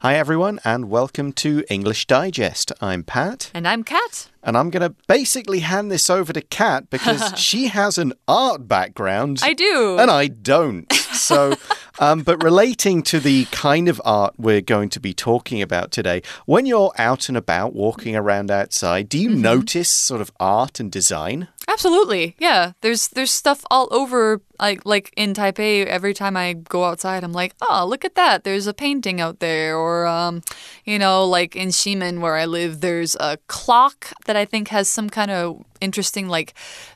Hi, everyone, and welcome to English Digest. I'm Pat. And I'm Kat. And I'm going to basically hand this over to Kat because she has an art background. I do. And I don't. So, um, but relating to the kind of art we're going to be talking about today, when you're out and about walking around outside, do you Mm-hmm. notice sort of art and design? Absolutely. Yeah. There's there's stuff all over like like in Taipei every time I go outside I'm like, "Oh, look at that. There's a painting out there." Or um, you know, like in Ximen where I live, there's a clock that I think has some kind of interesting like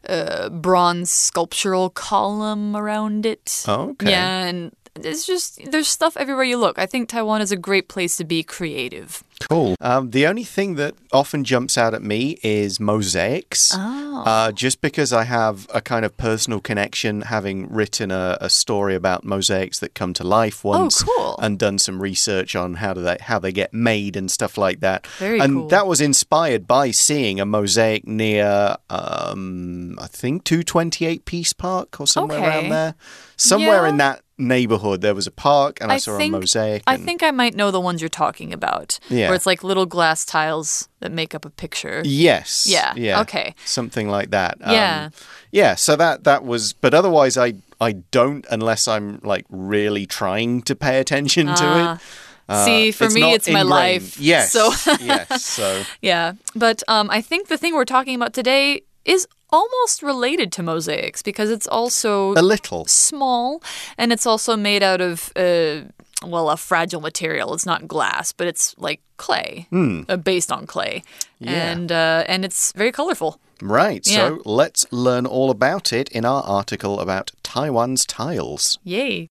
uh bronze sculptural column around it. Okay. Yeah, and it's just there's stuff everywhere you look. I think Taiwan is a great place to be creative. Cool. Um, the only thing that often jumps out at me is mosaics. Oh. Uh, just because I have a kind of personal connection, having written a, a story about mosaics that come to life once, Oh, cool. and done some research on how do they how they get made and stuff like that. Very and cool. that was inspired by seeing a mosaic near, um, I think, two twenty eight Peace Park or somewhere Okay. around there. Somewhere Yeah. in that neighborhood, there was a park, and I, I saw think- a mosaic. I think I might know the ones you're talking about. Yeah. Where it's like little glass tiles that make up a picture. Yes. Yeah, Yeah. okay. Something like that. Yeah. Yeah. So that that was, but otherwise, I I don't unless I'm like really trying to pay attention to Ah. it. Uh, See, for me, not it's my life. Yes. So- yes. So Yeah. But um, I think the thing we're talking about today is almost related to mosaics because it's also a little. small and it's also made out of. Uh, well, a fragile material. It's not glass, but it's like clay, uh, based on clay. Yeah. and uh, and it's very colorful. Right. Yeah. So let's learn all about it in our article about Taiwan's tiles. Yay.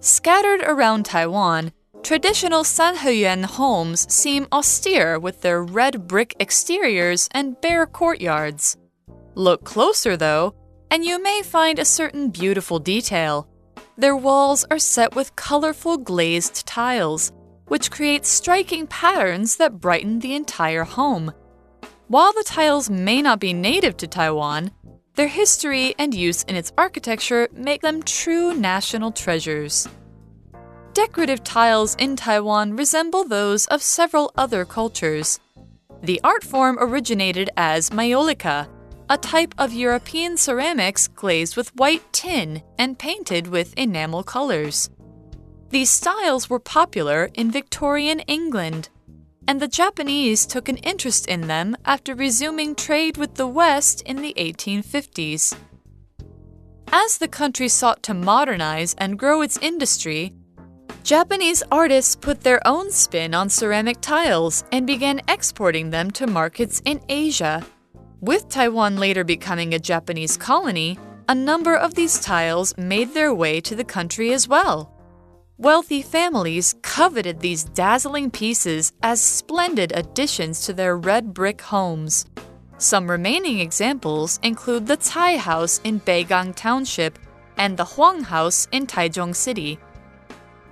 Scattered around Taiwan, traditional Sanheyuan homes seem austere with their red brick exteriors and bare courtyards. Look closer, though, and you may find a certain beautiful detail. Their walls are set with colorful glazed tiles, which create striking patterns that brighten the entire home. While the tiles may not be native to Taiwan, their history and use in its architecture make them true national treasures. Decorative tiles in Taiwan resemble those of several other cultures. The art form originated as maiolica, a type of European ceramics glazed with white tin and painted with enamel colors. These styles were popular in Victorian England, and the Japanese took an interest in them after resuming trade with the West in the 1850s. As the country sought to modernize and grow its industry, Japanese artists put their own spin on ceramic tiles and began exporting them to markets in Asia. With Taiwan later becoming a Japanese colony, a number of these tiles made their way to the country as well. Wealthy families coveted these dazzling pieces as splendid additions to their red brick homes. Some remaining examples include the Tsai House in Beigang Township and the Huang House in Taichung City.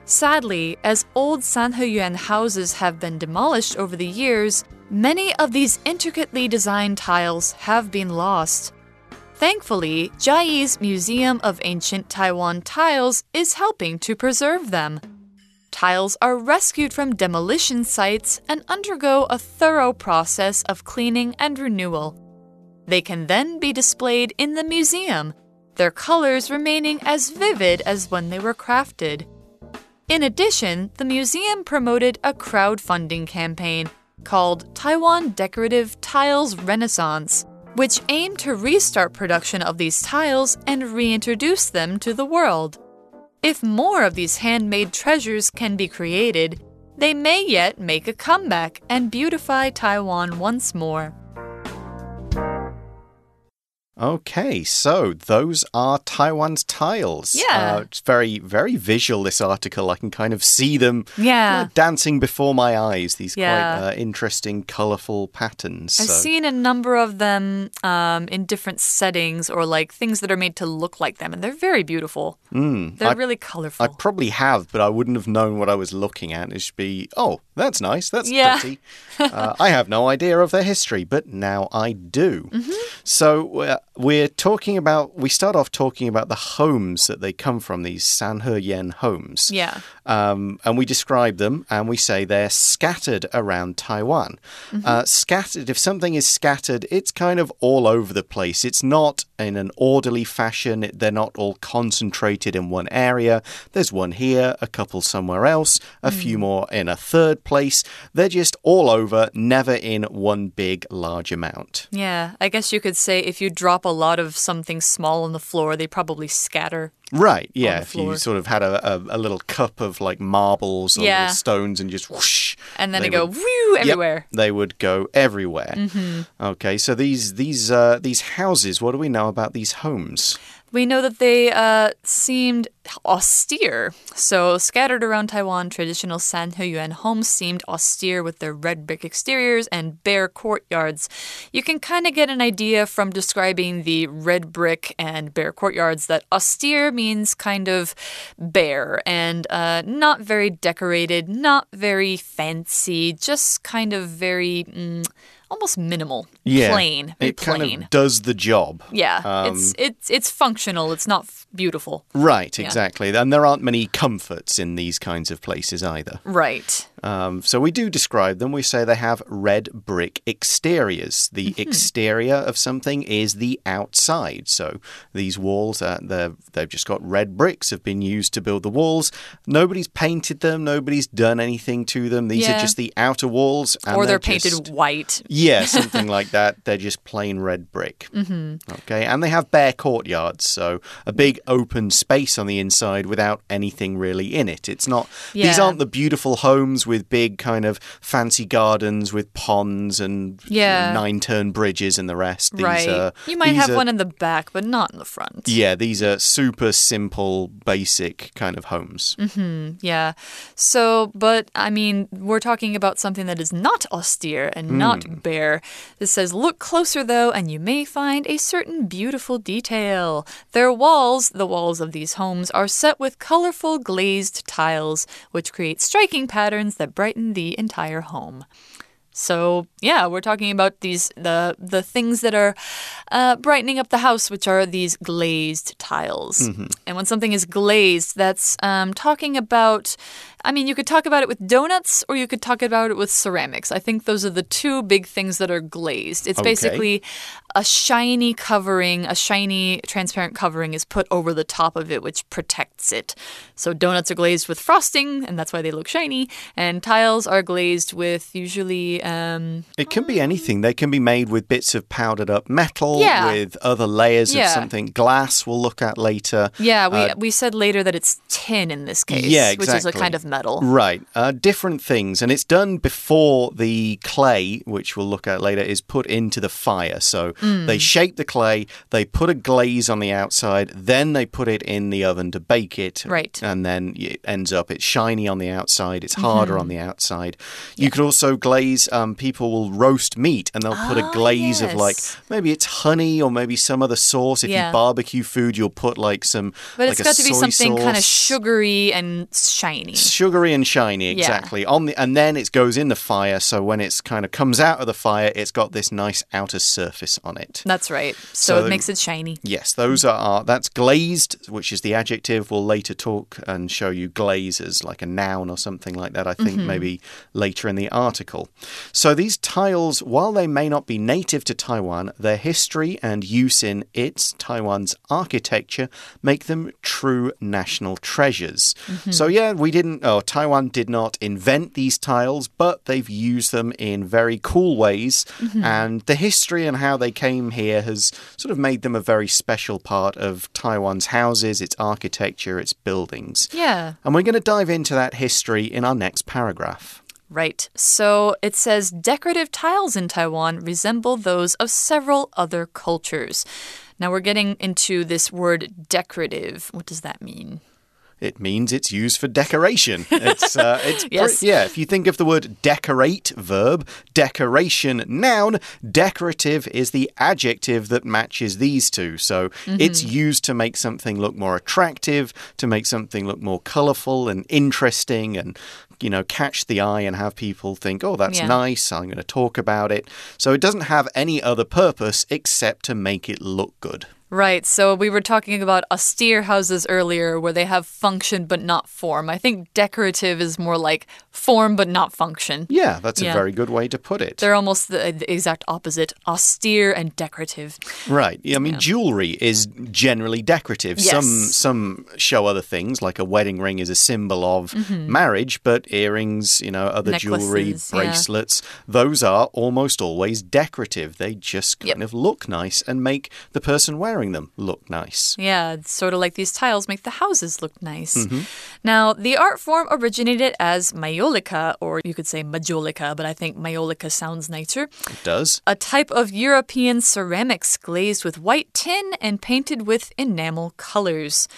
Sadly, as old Sanheyuan houses have been demolished over the years, many of these intricately designed tiles have been lost. Thankfully, Jiayi's Museum of Ancient Taiwan Tiles is helping to preserve them. Tiles are rescued from demolition sites and undergo a thorough process of cleaning and renewal. They can then be displayed in the museum, their colors remaining as vivid as when they were crafted. In addition, the museum promoted a crowdfunding campaign called Taiwan Decorative Tiles Renaissance, which aimed to restart production of these tiles and reintroduce them to the world. If more of these handmade treasures can be created, they may yet make a comeback and beautify Taiwan once more. Okay, so those are Taiwan's tiles. Yeah. Uh, it's very, very visual, this article. I can kind of see them Yeah. uh, dancing before my eyes, these Yeah. quite uh, interesting, colourful patterns. I've so. seen a number of them um, in different settings or like things that are made to look like them, and they're very beautiful. Mm, They're I, really colourful. I probably have, but I wouldn't have known what I was looking at. It should be, oh, that's nice, that's Yeah. pretty. uh, I have no idea of their history, but now I do. Mm-hmm. So, uh, we're talking about, we start off talking about the homes that they come from, these Sanheyuan homes. Yeah. Um, and we describe them and we say they're scattered around Taiwan. Uh, scattered, if something is scattered, it's kind of all over the place. It's not in an orderly fashion, they're not all concentrated in one area. There's one here, a couple somewhere else, a few more in a third place. They're just all over, never in one big, large amount. Yeah, I guess you could say if you drop a lot of something small on the floor, they probably scatter. Right, yeah. If you sort of had a, a, a little cup of like marbles or Yeah. stones and just whoosh. And then they they, go would- whew everywhere. Mm-hmm. they would go everywhere. Okay, so these these uh, these houses. What do we know about these homes? We know that they uh, seemed austere. So, scattered around Taiwan, traditional Sanheyuan homes seemed austere with their red brick exteriors and bare courtyards. You can kind of get an idea from describing the red brick and bare courtyards that austere means kind of bare and uh, not very decorated, not very fancy, just kind of very. Mm, Almost minimal, Yeah, plain, it kind plain. of does the job. Yeah, Um, it's it's it's functional. It's not f- beautiful. Right, exactly. And there aren't many comforts in these kinds of places either. Right. Um, so we do describe them. We say they have red brick exteriors. The Mm-hmm. exterior of something is the outside. So these walls, uh, they're, they've just got red bricks have been used to build the walls. Nobody's painted them. Nobody's done anything to them. These Yeah. are just the outer walls. And or they're, painted just- white. Yeah, something like that. They're just plain red brick. Mm-hmm. Okay, and they have bare courtyards, so a big open space on the inside without anything really in it. It's not. These aren't the beautiful homes with big kind of fancy gardens with ponds and Yeah. nine turn bridges and the rest. These right. Are, you might have are- one in the back, but not in the front. Yeah, these are super simple, basic kind of homes. Mm. Yeah. So, but I mean, we're talking about something that is not austere and Hmm. not bare. This says, look closer though, and you may find a certain beautiful detail. Their walls, the walls of these homes, are set with colorful glazed tiles, which create striking patterns that brighten the entire home. So yeah, we're talking about these the the things that are uh, brightening up the house, which are these glazed tiles. And when something is glazed, that's um, talking about. I mean, you could talk about it with donuts, or you could talk about it with ceramics. I think those are the two big things that are glazed. It's Okay. basically a shiny covering, a shiny transparent covering is put over the top of it, which protects it. So donuts are glazed with frosting, and that's why they look shiny. And tiles are glazed with usually. Um, It can be anything. They can be made with bits of powdered up metal, Yeah. with other layers Yeah. of something. Glass we'll look at later. yeah, we Uh, we said later that it's tin in this case, Yeah, which is a kind of metal. Right, uh, different things, and it's done before the clay, which we'll look at later, is put into the fire. So Hmm. they shape the clay, they put a glaze on the outside, then they put it in the oven to bake it. Right. and then it ends up it's shiny on the outside, it's harder Mm-hmm. on the outside. You could also glaze. Um, people will roast meat, and they'll put a Ah, glaze of like maybe it's honey or maybe some other sauce. If Yeah. you barbecue food, you'll put like some. But like it's got to be something kind of sugary and shiny. sugary and shiny exactly on the and then it goes in the fire so when it's kind of comes out of the fire it's got this nice outer surface on it. That's right. So, So- it makes it shiny. yes those are that's glazed which is the adjective. We'll later talk and show you glaze as like a noun or something like that i think mm-hmm. maybe later in the article. So these tiles while they may not be native to taiwan their history and use in its taiwan's architecture make them true national treasures. Mm-hmm. So yeah we didn't oh taiwan did not invent these tiles but they've used them in very cool ways. Mm-hmm. And the history and how they came here has sort of made them a very special part of taiwan's houses its architecture its buildings Yeah. and we're going to dive into that history in our next paragraph Right. So it says decorative tiles in Taiwan resemble those of several other cultures. Now we're getting into this word decorative. What does that mean? It means it's used for decoration. It's, uh, it's Yes. yeah. If you think of the word decorate, verb, decoration, noun, decorative is the adjective that matches these two. So it's used to make something look more attractive, to make something look more colorful and interesting and you know, catch the eye and have people think, oh, that's Yeah. nice, I'm going to talk about it. So it doesn't have any other purpose except to make it look good. Right. So we were talking about austere houses earlier where they have function but not form. I think decorative is more like form but not function. Yeah, that's Yeah. a very good way to put it. They're almost the, the exact opposite austere and decorative. Right. I mean, jewelry is generally decorative. Yes. Some some show other things, like a wedding ring is a symbol of marriage, but earrings, you know, other jewelry, Mm-hmm. Yeah. bracelets, those are almost always decorative. They just kind of look nice and make the person wearing them look nice. Yeah, it's sort of like these tiles make the houses look nice. Mm-hmm. Now, the art form originated as maiolica, or you could say majolica, but I think maiolica sounds nicer. It does. A type of European ceramics glazed with white tin and painted with enamel colors.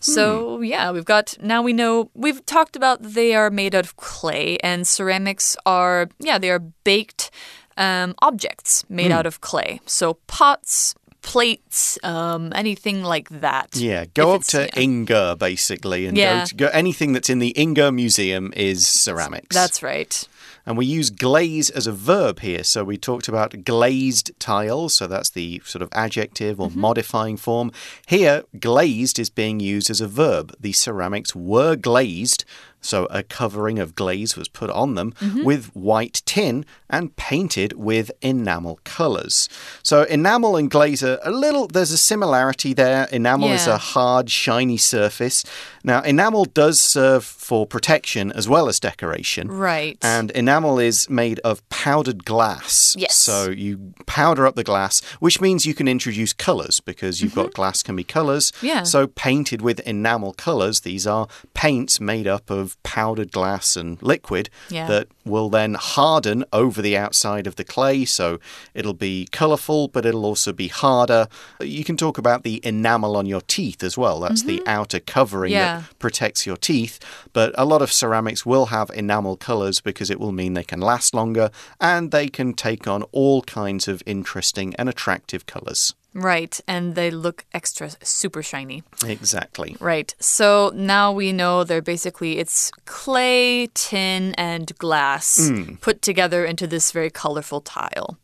So, hmm. yeah, we've got now we know we've talked about they are made out of clay and ceramics are, yeah, they are baked um, objects made hmm. out of clay. So, pots, plates, um, anything like that. Yeah, go up to yeah. Yingge basically, and Yeah. go, to, go anything that's in the Yingge Museum is ceramics. That's right. And we use glaze as a verb here. So we talked about glazed tiles. So that's the sort of adjective or modifying form. Here, glazed is being used as a verb. The ceramics were glazed. So a covering of glaze was put on them with white tin and painted with enamel colors. So enamel and glaze are a little, there's a similarity there. Enamel is a hard, shiny surface. Now, enamel does serve for protection as well as decoration. Right. And enamel is made of powdered glass. Yes. So you powder up the glass, which means you can introduce colors because you've got glass can be colors. Mm-hmm. Yeah. So painted with enamel colors, these are paints made up of powdered glass and liquid Yeah. that will then harden over the outside of the clay. So it'll be colorful, but it'll also be harder. You can talk about the enamel on your teeth as well. That's the outer covering Mm-hmm. Yeah. that protects your teeth. But a lot of ceramics will have enamel colors because it will mean they can last longer and they can take on all kinds of interesting and attractive colors. Right. And they look extra super shiny. Exactly. Right. So now we know they're basically it's clay, tin, and glass hmm. put together into this very colorful tile.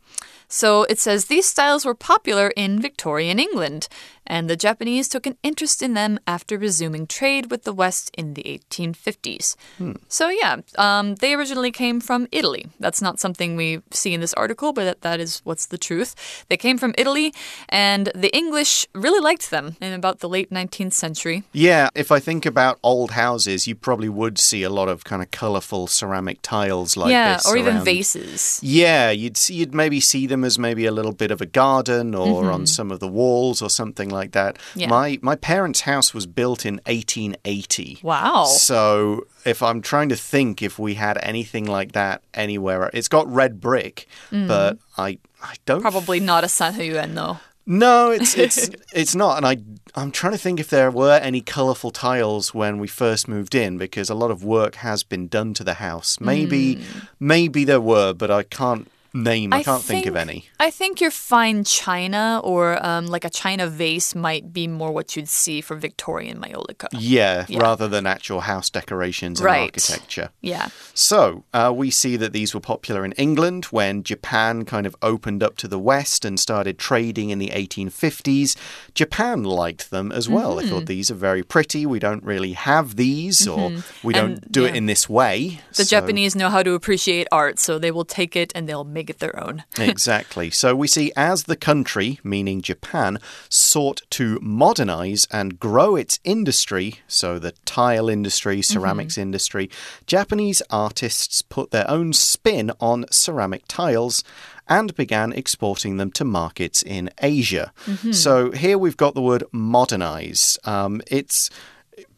So it says these styles were popular in Victorian England, and the Japanese took an interest in them after resuming trade with the West in the 1850s. So, yeah, um, they originally came from Italy. That's not something we see in this article, but that, that is what's the truth. They came from Italy, and the English really liked them in about the late 19th century. Yeah, if I think about old houses, you probably would see a lot of kind of colorful ceramic tiles like yeah, this. or even around. vases. Yeah, you'd see, you'd maybe see them as maybe a little bit of a garden or on some of the walls or something like that. Yeah. My my parents' house was built in 1880. Wow. So if I'm trying to think if we had anything like that anywhere, it's got red brick, but I I don't Mm. Probably not a Sanheyuan, though. no, it's it's it's not, and I I'm trying to think if there were any colourful tiles when we first moved in because a lot of work has been done to the house. Maybe maybe there were, but I can't name. I, can't think, of any. I think your fine china or um, like a china vase might be more what you'd see for Victorian Maiolica. Yeah, Yeah. rather than actual house decorations and Right. architecture. Yeah. So, uh, we see that these were popular in England when Japan kind of opened up to the West and started trading in the 1850s. Japan liked them as well. Mm-hmm. They thought these are very pretty. We don't really have these, or we don't And, do it in this way. The So- Japanese know how to appreciate art, so they will take it and they'll make it their own. exactly. So we see as the country, meaning Japan, sought to modernize and grow its industry, so the tile industry, ceramics industry, Japanese artists put their own spin on ceramic tiles and began exporting them to markets in Asia. So here we've got the word modernize. Um, it's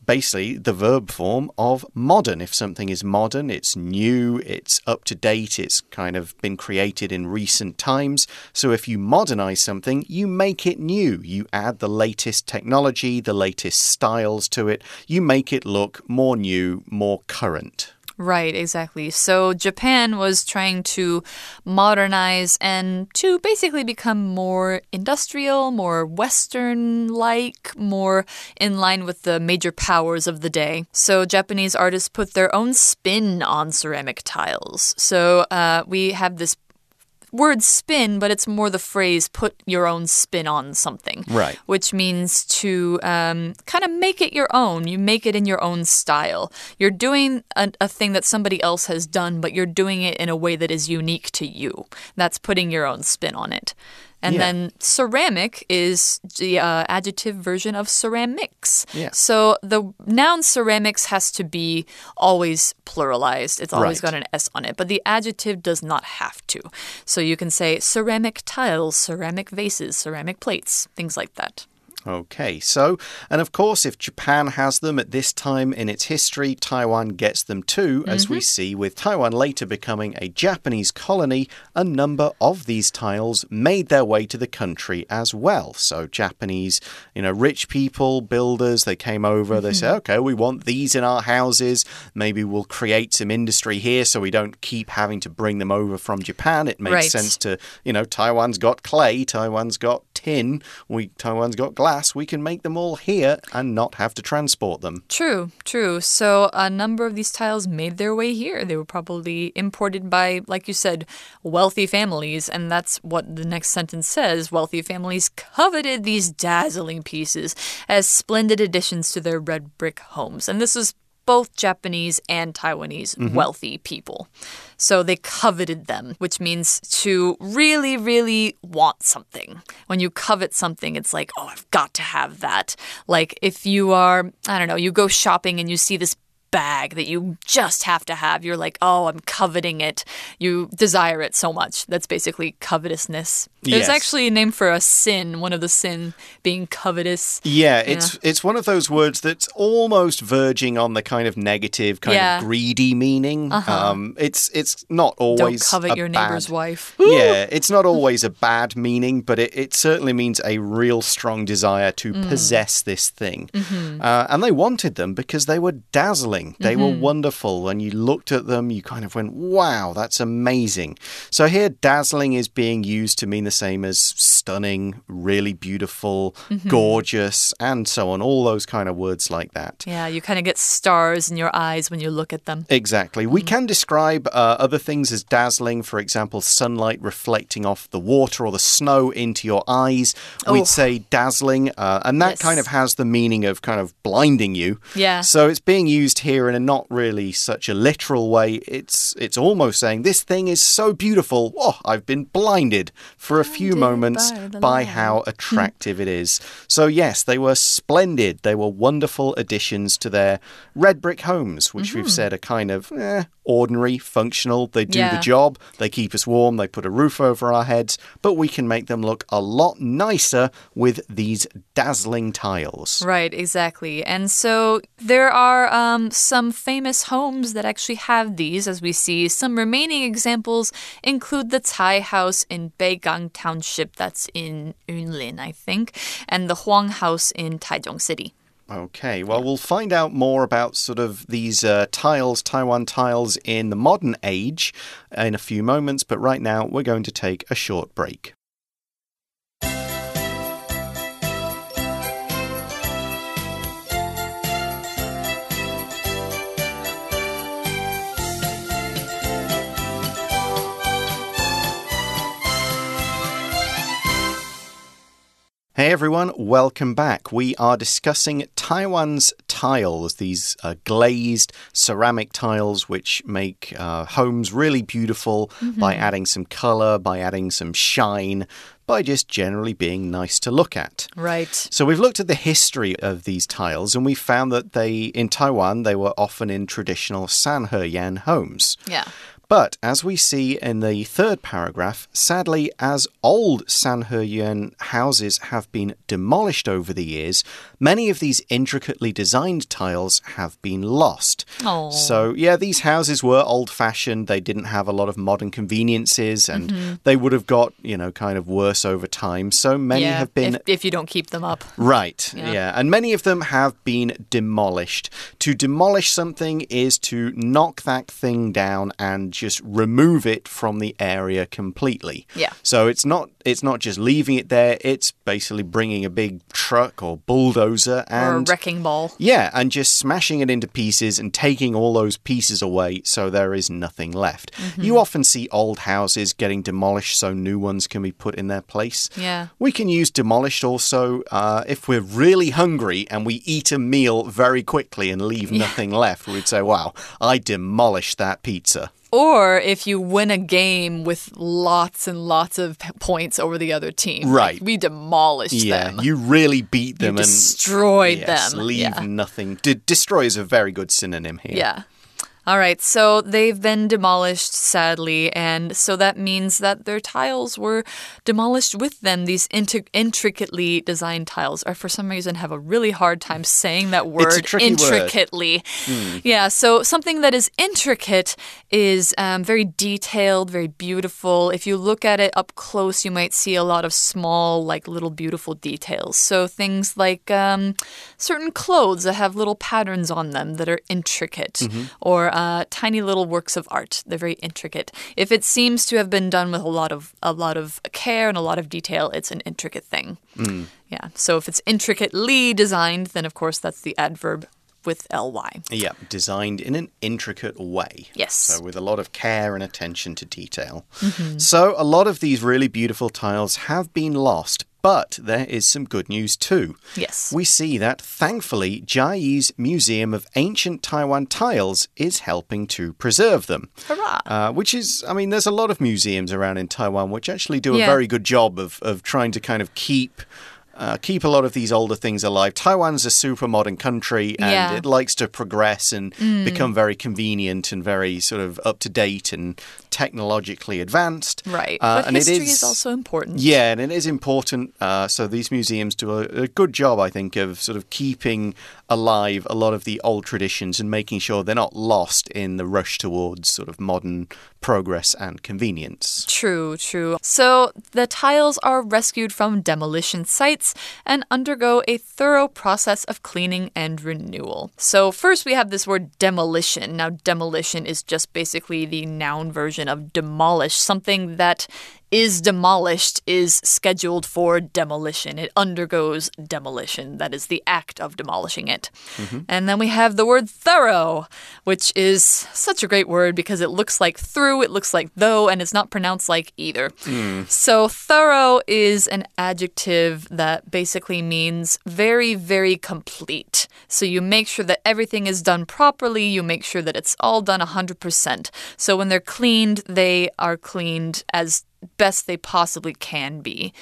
basically the verb form of modern. If something is modern, it's new, it's up to date, it's kind of been created in recent times. So if you modernize something, you make it new. You add the latest technology, the latest styles to it. You make it look more new, more current. Right, exactly. So Japan was trying to modernize and to basically become more industrial, more Western like, more in line with the major powers of the day. So Japanese artists put their own spin on ceramic tiles. So uh, we have this word spin, but it's more the phrase put your own spin on something. Right. Which means to um, kind of make it your own. You make it in your own style. You're doing a, a thing that somebody else has done, but you're doing it in a way that is unique to you. That's putting your own spin on it. And Yeah. then ceramic is the uh, adjective version of ceramics. Yeah. So the noun ceramics has to be always pluralized. It's always Right. got an S on it, but the adjective does not have to. So you can say ceramic tiles, ceramic vases, ceramic plates, things like that. Okay, so, and of course, if Japan has them at this time in its history, Taiwan gets them too, as we mm-hmm. see with Taiwan later becoming a Japanese colony. A number of these tiles made their way to the country as well. So, Japanese, you know, rich people, builders, they came over, they mm-hmm. said, okay, we want these in our houses. Maybe we'll create some industry here so we don't keep having to bring them over from Japan. It makes Right. sense to, you know, Taiwan's got clay, Taiwan's got tin, we Taiwan's got glass. We can make them all here and not have to transport them. True, true. So a number of these tiles made their way here. They were probably imported by, like you said, wealthy families. And that's what the next sentence says. Wealthy families coveted these dazzling pieces as splendid additions to their red brick homes. And this is both Japanese and Taiwanese mm-hmm. wealthy people. So they coveted them, which means to really, really want something. When you covet something, it's like, oh, I've got to have that. Like if you are, I don't know, you go shopping and you see this bag that you just have to have. You're like, oh, I'm coveting it. You desire it so much. That's basically covetousness. There's Yes. actually a name for a sin, one of the sin being covetous. Yeah, it's it's one of those words that's almost verging on the kind of negative, kind Yeah. of greedy meaning. Um, it's it's not always Don't covet your neighbor's bad- wife. Yeah, it's not always a bad meaning, but it, it certainly means a real strong desire to Mm. possess this thing. Mm-hmm. Uh, and they wanted them because they were dazzling. They were wonderful. When you looked at them, you kind of went, wow, that's amazing. So here, dazzling is being used to mean the same as stunning, really beautiful, Mm-hmm. gorgeous, and so on. All those kind of words like that. Yeah, you kind of get stars in your eyes when you look at them. Exactly. We can describe uh, other things as dazzling. For example, sunlight reflecting off the water or the snow into your eyes. Oh. We'd say dazzling, uh, and that Yes. kind of has the meaning of kind of blinding you. Yeah. So it's being used here in a not really such a literal way. It's it's almost saying this thing is so beautiful. Oh, I've been blinded for a few Blinded moments by by how attractive it is. So yes, they were splendid. They were wonderful additions to their red brick homes, which we've said are kind of eh, ordinary, functional. They do Yeah. the job. They keep us warm. They put a roof over our heads. But we can make them look a lot nicer with these dazzling tiles. Right, exactly. And so there are um, some famous homes that actually have these, as we see. Some remaining examples include the Tsai House in Beigang Township, that's in Yunlin, I think, and the Huang House in Taichung City. Okay, well, we'll find out more about sort of these uh, tiles, Taiwan tiles, in the modern age in a few moments, but right now we're going to take a short break. Hey everyone, welcome back. We are discussing Taiwan's tiles, these uh, glazed ceramic tiles which make uh, homes really beautiful by adding some color, by adding some shine, by just generally being nice to look at. Right. So we've looked at the history of these tiles and we found that they in Taiwan they were often in traditional Sanheyuan homes. Yeah. But as we see in the third paragraph, sadly, as old Sanheyuan houses have been demolished over the years, many of these intricately designed tiles have been lost. Oh. So, yeah, these houses were old fashioned. They didn't have a lot of modern conveniences and Mm-hmm. they would have got, you know, kind of worse over time. So many yeah, have been if, if you don't keep them up. Right, Yeah. yeah. And many of them have been demolished. To demolish something is to knock that thing down and just remove it from the area completely. Yeah. So it's not it's not just leaving it there, it's basically bringing a big truck or bulldozer Or a and wrecking ball. yeah, and just smashing it into pieces and taking all those pieces away so there is nothing left. Mm-hmm. You often see old houses getting demolished so new ones can be put in their place. Yeah. We can use demolished also uh, if we're really hungry and we eat a meal very quickly and leave nothing left. We'd say, wow, I demolished that pizza. Or if you win a game with lots and lots of points over the other team. Like, Right. we demolished Yeah, them. you really beat them and destroyed yes, them. leave Yeah. nothing. De destroy is a very good synonym here. Yeah. All right, so they've been demolished, sadly, and so that means that their tiles were demolished with them. These intricately designed tiles. I, for some reason, have a really hard time saying that word. Tricky word. Hmm. intricately. Yeah, so something that is intricate is um, very detailed, very beautiful. If you look at it up close, you might see a lot of small, like little beautiful details. So things like um, certain clothes that have little patterns on them that are intricate, or uh, tiny little works of art. They're very intricate. If it seems to have been done with a lot of a lot of care and a lot of detail, it's an intricate thing. Yeah. So if it's intricately designed, then of course that's the adverb with ly. Yeah, designed in an intricate way. Yes. So, with a lot of care and attention to detail. So, a lot of these really beautiful tiles have been lost, but there is some good news too. Yes. We see that, thankfully, Jiayi's Museum of Ancient Taiwan Tiles is helping to preserve them. Hurrah. Uh, which is, I mean, there's a lot of museums around in Taiwan which actually do a Yeah. very good job of, of trying to kind of keep. Uh, keep a lot of these older things alive. Taiwan's a super modern country and Yeah. it likes to progress and become very convenient and very sort of up to date and technologically advanced. Right. Uh, but and history is is also important. yeah, and it is important. Uh, so these museums do a, a good job, I think, of sort of keeping alive a lot of the old traditions and making sure they're not lost in the rush towards sort of modern progress and convenience. True, true. So the tiles are rescued from demolition sites and undergo a thorough process of cleaning and renewal. So, first we have this word demolition. Now, demolition is just basically the noun version of demolish, something that is demolished is scheduled for demolition. It undergoes demolition. That is the act of demolishing it. Mm-hmm. And then we have the word thorough, which is such a great word because it looks like through, it looks like though, and it's not pronounced like either. Mm. So, thorough is an adjective that basically means very, very complete. So, you make sure that everything is done properly, you make sure that it's all done 100%. So, when they're cleaned, they are cleaned as best they possibly can be.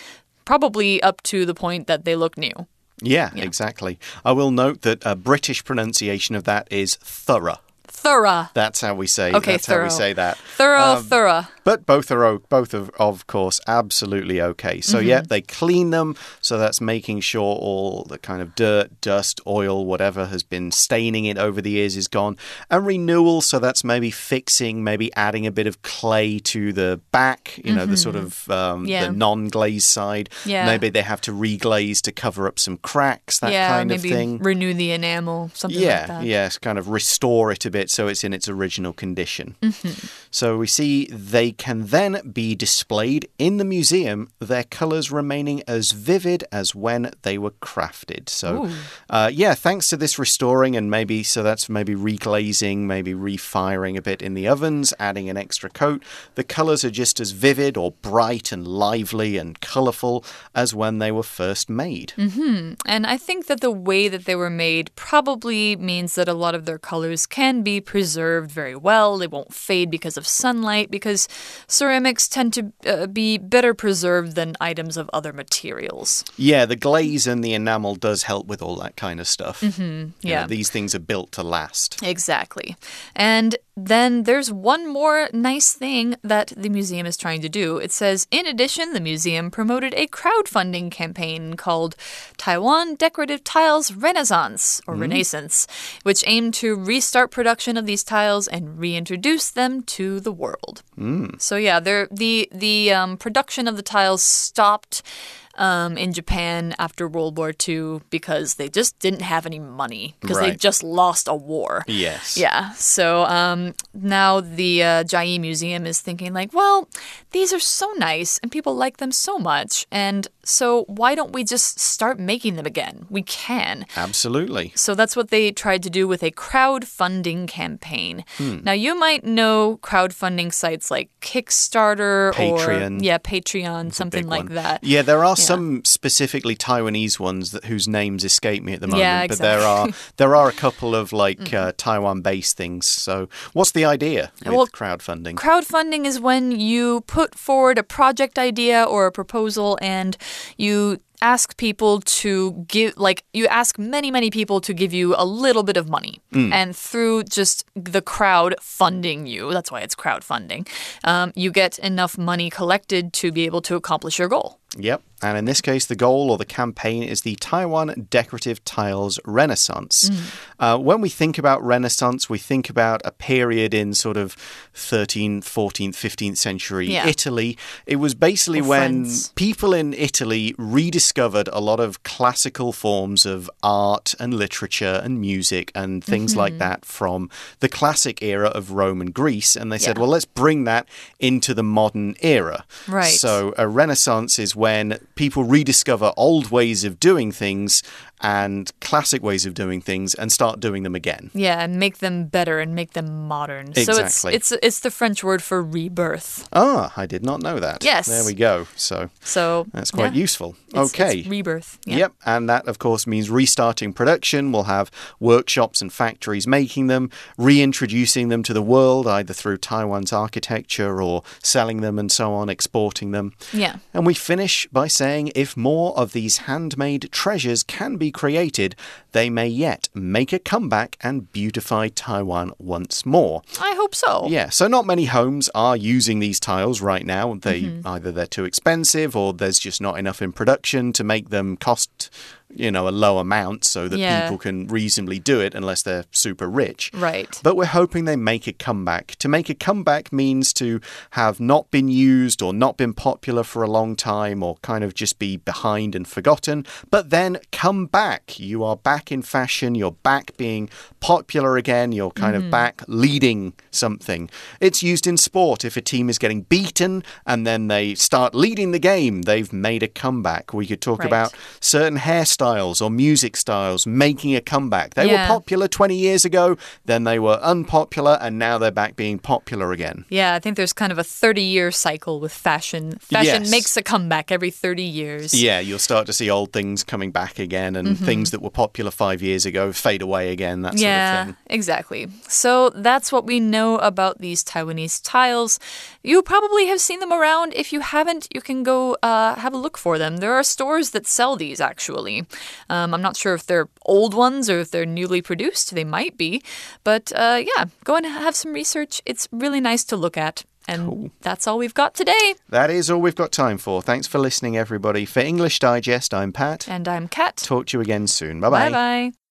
Probably up to the point that they look new. Yeah, exactly. I will note that a British pronunciation of that is thorough. Thorough. That's how we say. Okay, that's how we say that. Thorough, Um, thorough. But both are both of of course absolutely okay. So yeah, they clean them. So that's making sure all the kind of dirt, dust, oil, whatever has been staining it over the years is gone. And renewal. So that's maybe fixing, maybe adding a bit of clay to the back. You know, the sort of um, Yeah. the non-glazed side. Yeah. Maybe they have to reglaze to cover up some cracks. That yeah, kind maybe of thing. renew the enamel, something Yeah, like that. yes, kind of restore it a bit so it's in its original condition. Mm-hmm. So we see they can then be displayed in the museum, their colours remaining as vivid as when they were crafted. So, uh, yeah, thanks to this restoring and maybe so that's maybe reglazing, maybe refiring a bit in the ovens, adding an extra coat. The colours are just as vivid or bright and lively and colourful as when they were first made. And I think that the way that they were made probably means that a lot of their colors can be preserved very well. They won't fade because of sunlight, because ceramics tend to uh, be better preserved than items of other materials. Yeah, the glaze and the enamel does help with all that kind of stuff. Mm -hmm. yeah. these things are built to last. Exactly. And then there's one more nice thing that the museum is trying to do. It says, in addition, the museum promoted a crowdfunding campaign called Taiwan Decorative Tiles Renaissance or Renaissance, which aimed to restart production of these tiles and reintroduce them to the world. So yeah, the the um, production of the tiles stopped um, in Japan after World War II because they just didn't have any money because they just lost a war. Yes. Yeah. So um, now the uh, Jiayi Museum is thinking like, well, these are so nice and people like them so much, and so why don't we just start making them again? We can. Absolutely. So that's what they tried to do with a crowdfunding campaign. Hmm. Now you might know crowdfunding sites like Kickstarter Patreon. or yeah, Patreon, something like one. that. Yeah, there are some specifically Taiwanese ones that whose names escape me at the moment. Yeah, But there are. There are a couple of like uh, Taiwan-based things. So, what's the idea with Well, crowdfunding? Crowdfunding is when you put forward a project idea or a proposal and you ask people to give like you ask many many people to give you a little bit of money and through just the crowd funding you that's why it's crowdfunding um, you get enough money collected to be able to accomplish your goal Yep. And in this case, the goal or the campaign is the Taiwan Decorative Tiles Renaissance. Mm. Uh, when we think about Renaissance, we think about a period in sort of 13th, 14th, 15th century Yeah. Italy. It was basically Or when France. people in Italy rediscovered a lot of classical forms of art and literature and music and things Mm-hmm. like that from the classic era of Rome and Greece. And they said, Yeah. well, let's bring that into the modern era. Right. So a renaissance is when people rediscover old ways of doing things and classic ways of doing things and start doing them again. yeah and make them better and make them modern Exactly. so it's it's it's the french word for rebirth Ah, I did not know that. Yes. There we go. So so that's quite yeah. useful. It's- okay. it's rebirth yeah. Yep, and that of course means restarting production. We'll have workshops and factories making them, reintroducing them to the world either through Taiwan's architecture or selling them and so on, exporting them. yeah And we finish by saying if more of these handmade treasures can be created, they may yet make a comeback and beautify Taiwan once more. i hope so Yeah, so not many homes are using these tiles right now. They Mm-hmm. either they're too expensive or there's just not enough in production to make them cost, you know, a low amount so that Yeah. people can reasonably do it unless they're super rich. right But we're hoping they make a comeback. To make a comeback means to have not been used or not been popular for a long time or kind of just be behind and forgotten, but then come back. You are back in fashion, you're back being popular again, you're kind of mm-hmm. back leading something. It's used in sport. If a team is getting beaten and then they start leading the game, they've made a comeback. We could talk Right. about certain hairstyles or music styles making a comeback. They were popular 20 years ago, then they were unpopular, and now they're back being popular again. Yeah, I think there's kind of a 30 year cycle with fashion. Fashion Yes. makes a comeback every 30 years. Yeah, you'll start to see old things coming back again, and things that were popular five years ago fade away again, that sort. Yeah, of thing. exactly. So that's what we know about these Taiwanese tiles. You probably have seen them around. If you haven't, you can go uh, have a look for them. There are stores that sell these actually. Um, I'm not sure if they're old ones or if they're newly produced. They might be. But uh, yeah, go and have some research. It's really nice to look at. And that's all we've got today. That is all we've got time for. Thanks for listening, everybody. For English Digest, I'm Pat. And I'm Kat. Talk to you again soon. Bye Bye bye.